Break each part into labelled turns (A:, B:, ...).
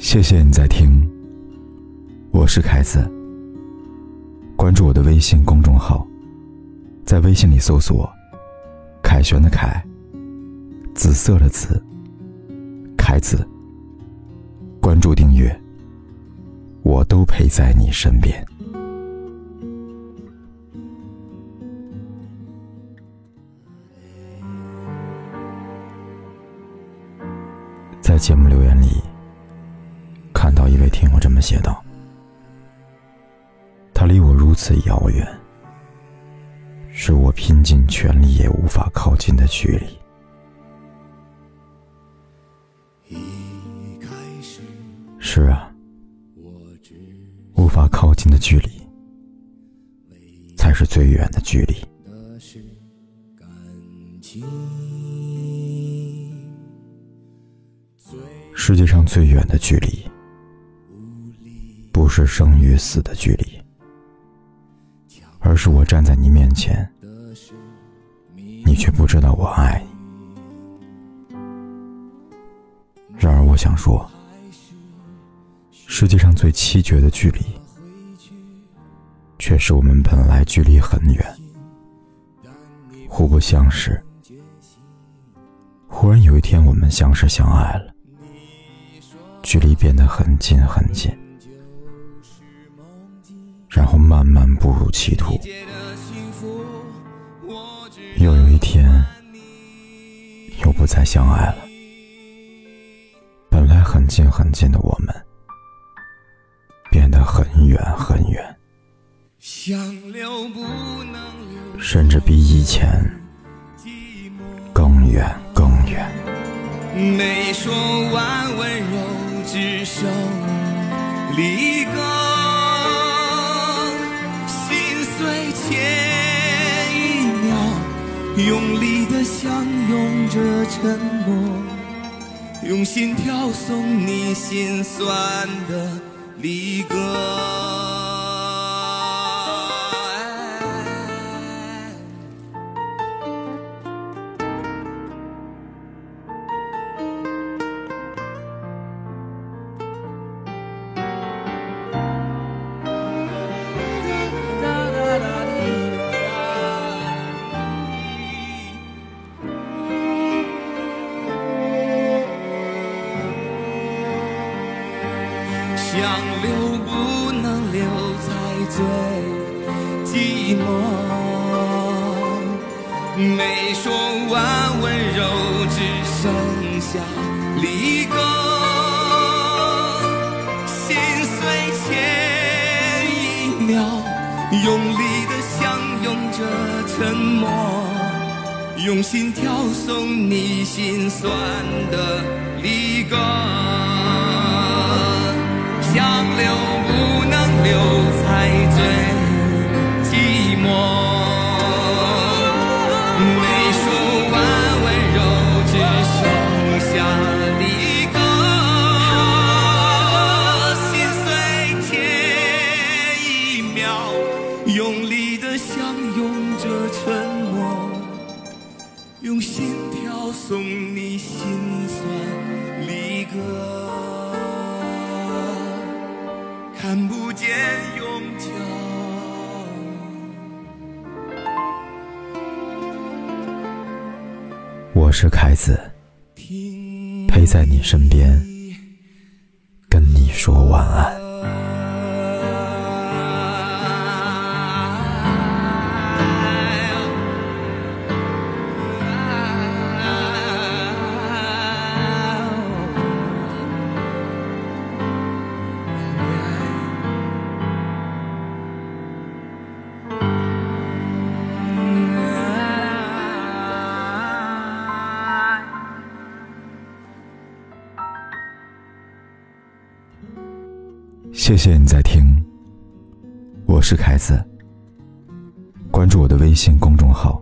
A: 谢谢你在听，我是凯子。关注我的微信公众号，在微信里搜索“凯旋”的凯，紫色的紫，凯子。关注订阅，我都陪在你身边。在节目留言里。看到一位听友这么写道：“他离我如此遥远，是我拼尽全力也无法靠近的距离。是啊，无法靠近的距离，才是最远的距离。世界上最远的距离。”不是生与死的距离，而是我站在你面前，你却不知道我爱你。然而，我想说，世界上最凄绝的距离，却是我们本来距离很远，互不相识，忽然有一天我们相识相爱了，距离变得很近很近。然后慢慢步入歧途，又有一天，又不再相爱了。本来很近很近的我们，变得很远很远，甚至比以前更远更远。没说完温柔，只剩离歌。前一秒，用力的相拥着沉默，用心跳送你心酸的离歌。想留不能留才最寂寞，没说完温柔，只剩下离歌。心碎前一秒，用力的相拥着沉默，用心跳送你心酸的离歌。一秒，用力的相拥着沉默，用心跳送你心酸离歌。看不见永久。我是凯子，陪在你身边，跟你说晚安。谢谢你在听，我是凯子。关注我的微信公众号，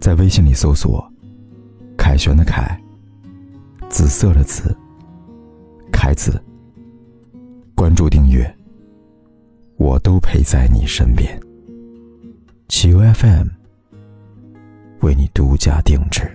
A: 在微信里搜索“凯旋”的凯，紫色的紫，凯子。关注订阅，我都陪在你身边。企鹅 FM 为你独家定制。